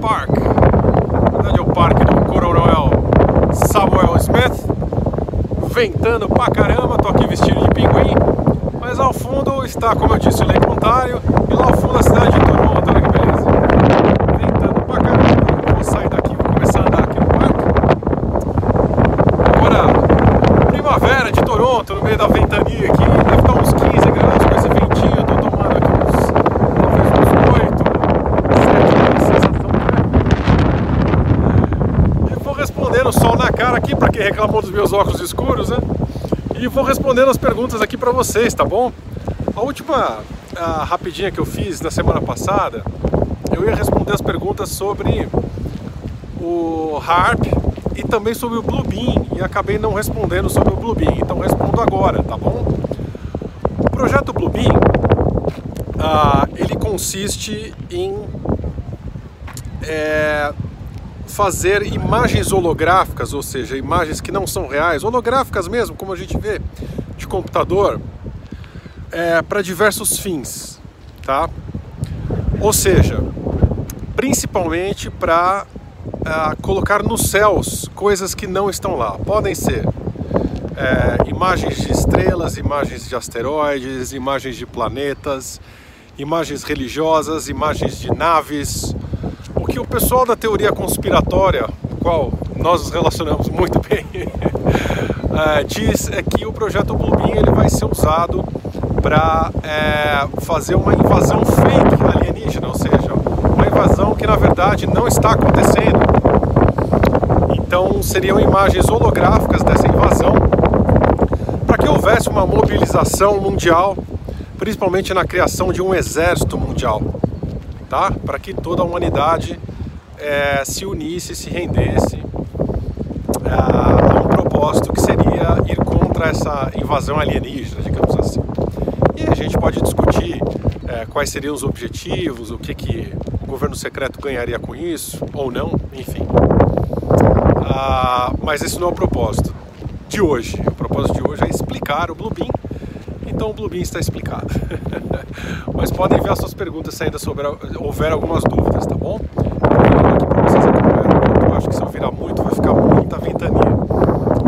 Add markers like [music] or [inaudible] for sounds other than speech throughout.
Park. Na verdade é o parque do Coronel Samuel Smith. Ventando pra caramba, tô aqui vestido de pinguim. Mas ao fundo está, como eu disse, o Lake Ontário e lá ao fundo a cidade de quem reclamou dos meus óculos escuros, né? E vou respondendo as perguntas aqui para vocês, tá bom? A última a rapidinha que eu fiz na semana passada, eu ia responder as perguntas sobre o HARP e também sobre o Bluebeam e acabei não respondendo sobre o Bluebeam, então respondo agora, tá bom? O projeto Bluebeam, ah, ele consiste em é, fazer imagens holográficas, ou seja, imagens que não são reais, holográficas mesmo, como a gente vê de computador, é, para diversos fins, tá? Ou seja, principalmente para uh, colocar nos céus coisas que não estão lá. Podem ser é, imagens de estrelas, imagens de asteroides, imagens de planetas, imagens religiosas, imagens de naves. O que o pessoal da teoria conspiratória, qual nós nos relacionamos muito bem, é, [laughs] diz é que o projeto Bluebeam ele vai ser usado para é, fazer uma invasão fake alienígena, ou seja, uma invasão que na verdade não está acontecendo. Então seriam imagens holográficas dessa invasão para que houvesse uma mobilização mundial, principalmente na criação de um exército mundial, tá? Para que toda a humanidade é, se unisse, se rendesse é, a um propósito que seria ir contra essa invasão alienígena, digamos assim. E a gente pode discutir é, quais seriam os objetivos, o que, que o governo secreto ganharia com isso, ou não, enfim. Ah, mas esse não é o propósito de hoje. O propósito de hoje é explicar o Bluebeam. Então o Bluebeam está explicado. [laughs] mas podem enviar suas perguntas se ainda houver algumas dúvidas, tá bom? Eu vou aqui para vocês acompanharem. Acho que se eu virar muito vai ficar muita ventania.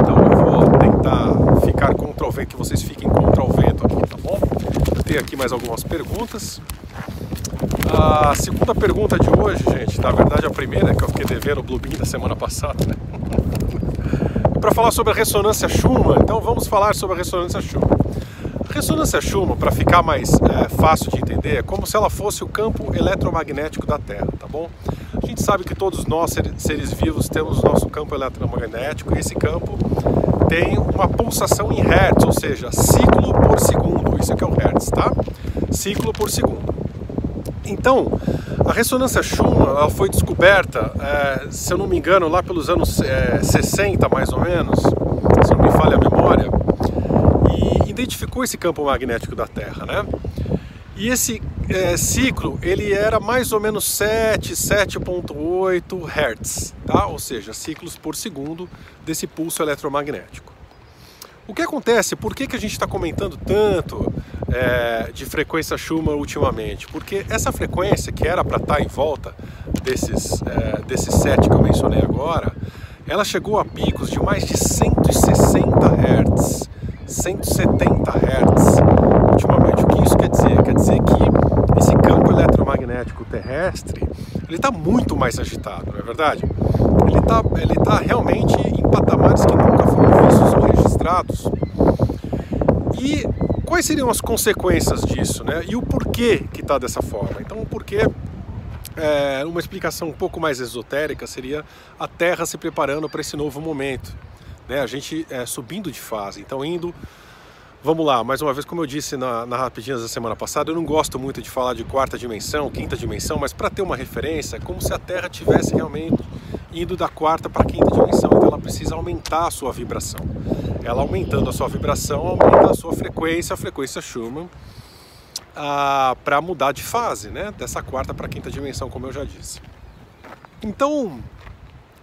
Então eu vou tentar ficar contra o vento, que vocês fiquem contra o vento aqui, tá bom? Eu tenho aqui mais algumas perguntas. A segunda pergunta de hoje, gente, na verdade a primeira que eu fiquei devendo o Bluebeam da semana passada, né? [laughs] para falar sobre a ressonância Schumann, então vamos falar sobre a ressonância Schumann. A ressonância Schumann, para ficar mais é, fácil de entender, é como se ela fosse o campo eletromagnético da Terra, tá bom? Gente sabe que todos nós, seres vivos, temos nosso campo eletromagnético e esse campo tem uma pulsação em hertz, ou seja, ciclo por segundo. Isso aqui é o hertz, tá? Ciclo por segundo. Então, a ressonância Schumann foi descoberta, é, se eu não me engano, lá pelos anos é, 60 mais ou menos, se não me falha a memória, e identificou esse campo magnético da Terra, né? E esse é, ciclo ele era mais ou menos 7, 7.8 Hz, tá? Ou seja, ciclos por segundo desse pulso eletromagnético. O que acontece? Por que, que a gente está comentando tanto é, de frequência Schumann ultimamente? Porque essa frequência que era para estar tá em volta desses, é, desses sete que eu mencionei agora, ela chegou a picos de mais de 160 Hz, 170 Hz ultimamente. O que isso quer dizer? Quer dizer que esse campo eletromagnético terrestre ele está muito mais agitado, não é verdade? Ele está ele tá realmente em patamares que nunca foram vistos ou registrados. E quais seriam as consequências disso, né? E o porquê que está dessa forma? Então, o porquê, é, uma explicação um pouco mais esotérica seria a Terra se preparando para esse novo momento, né? A gente é, subindo de fase, então indo Vamos lá, mais uma vez, como eu disse na, na Rapidinhas da semana passada, eu não gosto muito de falar de quarta dimensão, quinta dimensão, mas para ter uma referência, é como se a Terra tivesse realmente indo da quarta para a quinta dimensão, então ela precisa aumentar a sua vibração. Ela aumentando a sua vibração, aumenta a sua frequência, a frequência Schumann, ah, para mudar de fase, né? Dessa quarta para a quinta dimensão, como eu já disse. Então,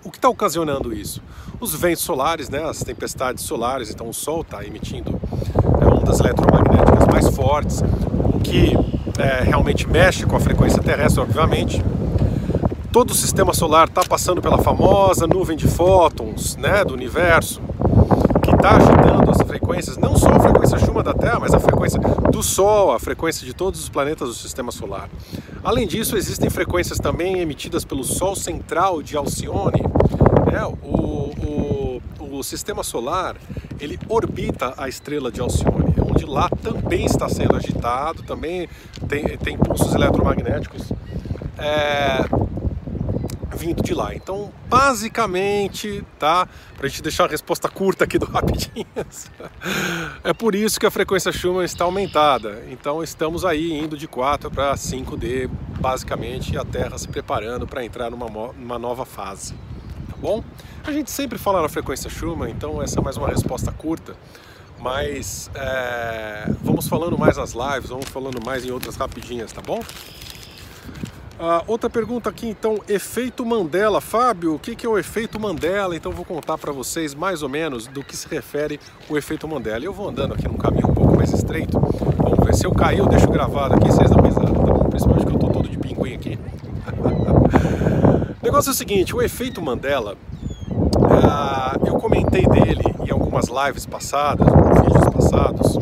o que está ocasionando isso? Os ventos solares, né, as tempestades solares, então o Sol está emitindo é, ondas eletromagnéticas mais fortes, o que é, realmente mexe com a frequência terrestre, obviamente. Todo o sistema solar está passando pela famosa nuvem de fótons né, do universo, que está agitando as frequências, não só a frequência Schumann da Terra, mas a frequência do Sol, a frequência de todos os planetas do Sistema Solar. Além disso, existem frequências também emitidas pelo Sol central de Alcione. Né? O, o, o Sistema Solar ele orbita a estrela de Alcione, onde lá também está sendo agitado, também tem, tem pulsos eletromagnéticos. É, vindo de lá. Então, basicamente, tá? Para a gente deixar a resposta curta aqui do [laughs] Rapidinhas, é por isso que a frequência Schumann está aumentada. Então, estamos aí indo de 4 para 5D, basicamente, e a Terra se preparando para entrar numa, numa nova fase. Tá bom? A gente sempre fala na frequência Schumann, então essa é mais uma resposta curta. Mas é, vamos falando mais nas lives, vamos falando mais em outras rapidinhas, tá bom? Ah, outra pergunta aqui, então, efeito Mandela. Fábio, o que, que é o efeito Mandela? Então, vou contar para vocês mais ou menos do que se refere o efeito Mandela. Eu vou andando aqui num caminho um pouco mais estreito. Vamos ver, se eu cair, eu deixo gravado aqui, vocês dão risada, tá bom? Principalmente que eu tô todo de pinguim aqui. o [laughs] negócio é o seguinte, o efeito Mandela, ah, eu comentei dele em algumas lives passadas, vídeos passados,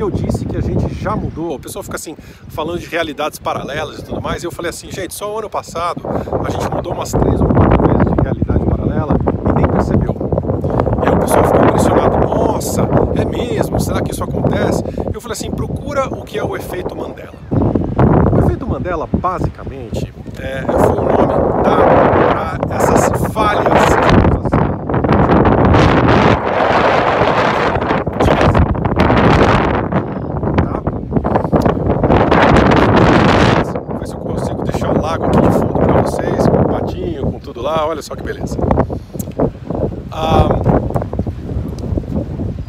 que eu disse que a gente já mudou. O pessoal fica assim, falando de realidades paralelas e tudo mais. E eu falei assim, gente, só o ano passado a gente mudou umas três ou quatro vezes de realidade paralela e nem percebeu. E aí o pessoal ficou impressionado, nossa, é mesmo? Será que isso acontece? Eu falei assim, procura o que é o efeito Mandela. O efeito Mandela, basicamente, é, foi o nome dado para essas falhas olha só que beleza. Ah,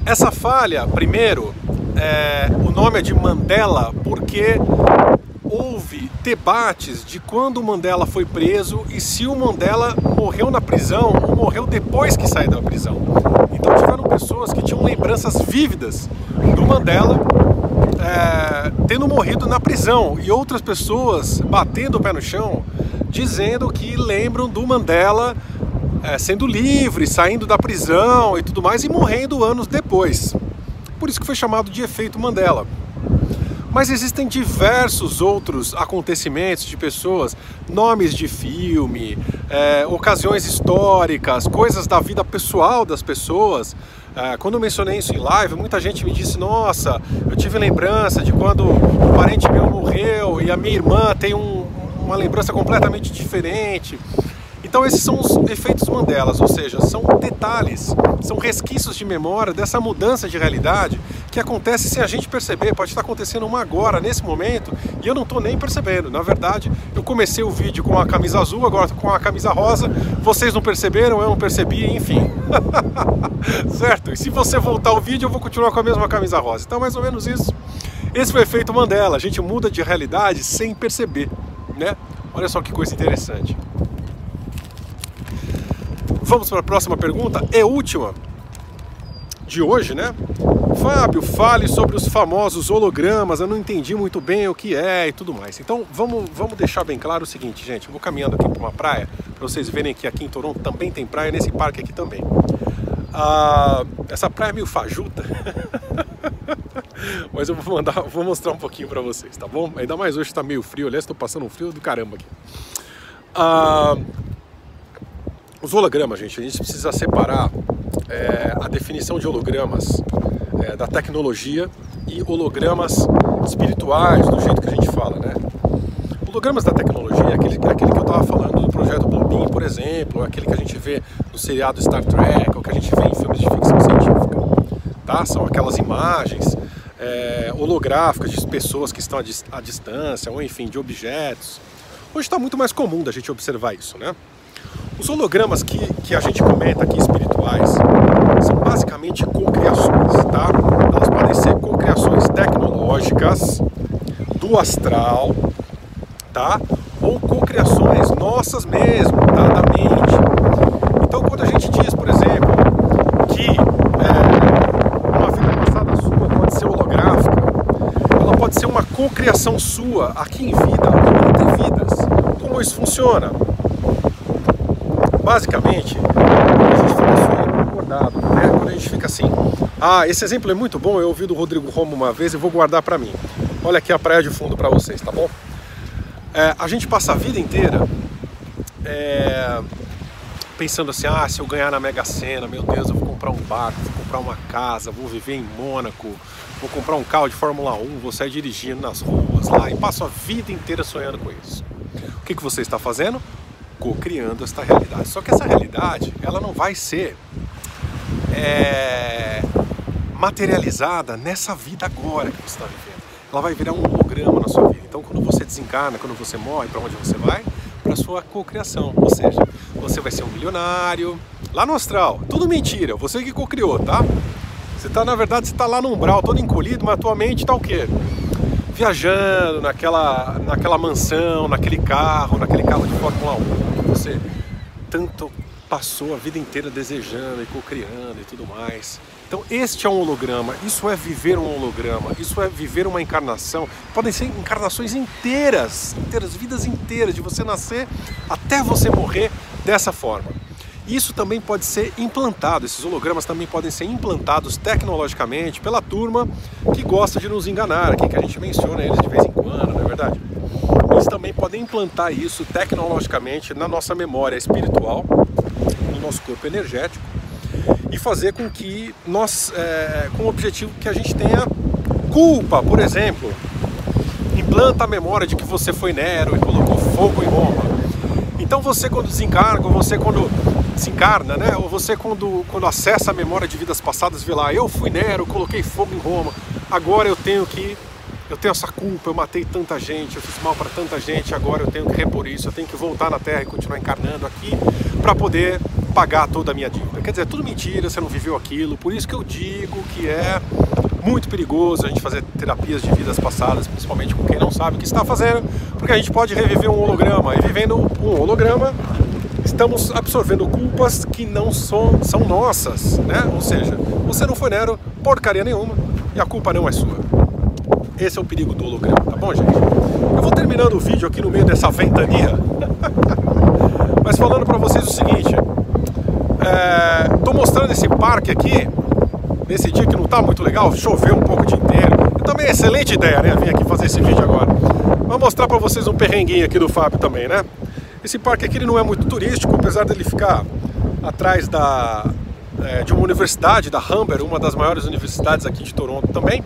essa falha, primeiro, é, o nome é de Mandela porque houve debates de quando o Mandela foi preso e se o Mandela morreu na prisão ou morreu depois que saiu da prisão. Então tiveram pessoas que tinham lembranças vívidas do Mandela é, tendo morrido na prisão e outras pessoas batendo o pé no chão dizendo que lembram do Mandela é, sendo livre, saindo da prisão e tudo mais e morrendo anos depois. Por isso que foi chamado de efeito Mandela. Mas existem diversos outros acontecimentos de pessoas, nomes de filme, é, ocasiões históricas, coisas da vida pessoal das pessoas. É, quando eu mencionei isso em live, muita gente me disse: Nossa, eu tive lembrança de quando um parente meu morreu e a minha irmã tem um, uma lembrança completamente diferente. Então esses são os efeitos Mandelas, ou seja, são detalhes, são resquícios de memória dessa mudança de realidade que acontece sem a gente perceber. Pode estar acontecendo uma agora, nesse momento, e eu não estou nem percebendo. Na verdade, eu comecei o vídeo com a camisa azul, agora com a camisa rosa. Vocês não perceberam, eu não percebi, enfim. [laughs] certo? E se você voltar o vídeo, eu vou continuar com a mesma camisa rosa. Então, mais ou menos isso. Esse foi o efeito Mandela. A gente muda de realidade sem perceber né? Olha só que coisa interessante. Vamos para a próxima pergunta, é última de hoje, né? Fábio, fale sobre os famosos hologramas. Eu não entendi muito bem o que é e tudo mais. Então vamos, vamos deixar bem claro o seguinte, gente. Eu vou caminhando aqui para uma praia para vocês verem que aqui em Toronto também tem praia, nesse parque aqui também. Ah, essa praia é meio fajuta. [laughs] Mas eu vou mandar, vou mostrar um pouquinho para vocês, tá bom? Ainda mais hoje está meio frio, aliás, estou passando um frio do caramba aqui. Ah, os hologramas, gente, a gente precisa separar é, a definição de hologramas é, da tecnologia e hologramas espirituais, do jeito que a gente fala, né? Hologramas da tecnologia é aquele, é aquele que eu estava falando do projeto Bluebeam, por exemplo, é aquele que a gente vê no seriado Star Trek, ou que a gente vê em filmes de ficção científica. Tá? São aquelas imagens é, holográficas de pessoas que estão à, à distância, ou enfim, de objetos. Hoje está muito mais comum da gente observar isso, né? Os hologramas que, que a gente comenta aqui espirituais são basicamente cocriações, tá? Elas podem ser cocriações tecnológicas, do astral, tá? Ou cocriações nossas mesmo, tá? Da mente. Então, quando a gente diz, por exemplo, que é, uma vida passada sua pode ser holográfica, ela pode ser uma cocriação sua aqui em vida ou entre vidas. Como isso funciona? Basicamente, a gente fala sobre iluminado, né? Quando a gente fica assim. Ah, esse exemplo é muito bom, eu ouvi do Rodrigo Romo uma vez e vou guardar para mim. Olha aqui a praia de fundo para vocês, tá bom? É, a gente passa a vida inteira é, pensando assim, ah, se eu ganhar na Mega Sena, meu Deus, eu vou comprar um barco, comprar uma casa, vou viver em Mônaco, vou comprar um carro de Fórmula 1, vou sair dirigindo nas ruas lá e passo a vida inteira sonhando com isso. O que, que você está fazendo? Co-criando esta realidade. Só que essa realidade, ela não vai ser é, materializada nessa vida agora que você está vivendo. Ela vai virar um holograma na sua vida. Então, quando você desencarna, quando você morre, para onde você vai? Para sua cocriação. Ou seja, você vai ser um milionário lá no astral. Tudo mentira. Você que cocriou, tá? Você está, na verdade, você está lá no umbral, todo encolhido, mas tua mente está o quê? Viajando naquela, naquela mansão, naquele carro, naquele carro de Fórmula 1 que você tanto passou a vida inteira desejando e cocriando e tudo mais. Então, este é um holograma, isso é viver um holograma, isso é viver uma encarnação. Podem ser encarnações inteiras, inteiras, vidas inteiras, de você nascer até você morrer dessa forma. Isso também pode ser implantado, esses hologramas também podem ser implantados tecnologicamente pela turma que gosta de nos enganar, aqui que a gente menciona eles de vez em quando, não é verdade? Eles também podem implantar isso tecnologicamente na nossa memória espiritual, no nosso corpo energético, e fazer com que nós, é, com o objetivo que a gente tenha culpa, por exemplo, implanta a memória de que você foi Nero e colocou fogo em Roma. Então você quando desencarna, você quando se encarna, né? Ou você quando, quando acessa a memória de vidas passadas, vê lá, eu fui Nero, coloquei fogo em Roma, agora eu tenho que eu tenho essa culpa, eu matei tanta gente, eu fiz mal para tanta gente, agora eu tenho que repor isso, eu tenho que voltar na Terra e continuar encarnando aqui para poder pagar toda a minha dívida. Quer dizer, é tudo mentira, você não viveu aquilo, por isso que eu digo que é muito perigoso a gente fazer terapias de vidas passadas, principalmente com quem não sabe o que está fazendo, porque a gente pode reviver um holograma, e vivendo um holograma, estamos absorvendo culpas que não são, são nossas, né? Ou seja, você não foi Nero porcaria nenhuma e a culpa não é sua. Esse é o perigo do holograma, tá bom, gente? Eu vou terminando o vídeo aqui no meio dessa ventania, [laughs] mas falando para vocês o seguinte: Estou é, mostrando esse parque aqui, nesse dia que não está muito legal, choveu um pouco o dia inteiro. E também é excelente ideia, né? Vim aqui fazer esse vídeo agora. Vou mostrar para vocês um perrenguinho aqui do Fábio também, né? Esse parque aqui ele não é muito turístico, apesar dele ficar atrás da, é, de uma universidade, da Humber, uma das maiores universidades aqui de Toronto também.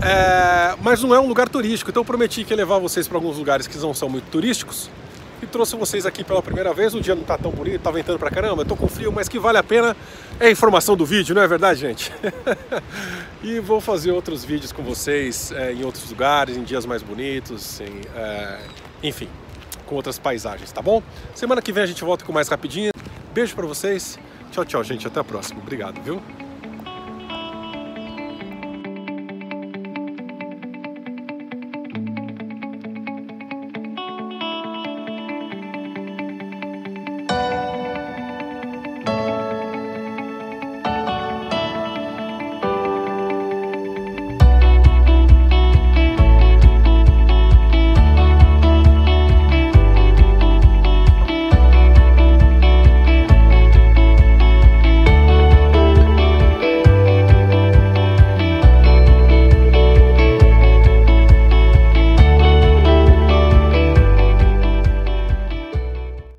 É, mas não é um lugar turístico, então eu prometi que ia levar vocês para alguns lugares que não são muito turísticos e trouxe vocês aqui pela primeira vez. O dia não tá tão bonito, tá ventando pra caramba, eu tô com frio, mas que vale a pena é a informação do vídeo, não é verdade, gente? [laughs] e vou fazer outros vídeos com vocês é, em outros lugares, em dias mais bonitos, em, é, enfim, com outras paisagens, tá bom? Semana que vem a gente volta com mais rapidinho. Beijo para vocês. Tchau, tchau, gente. Até a próxima. Obrigado, viu?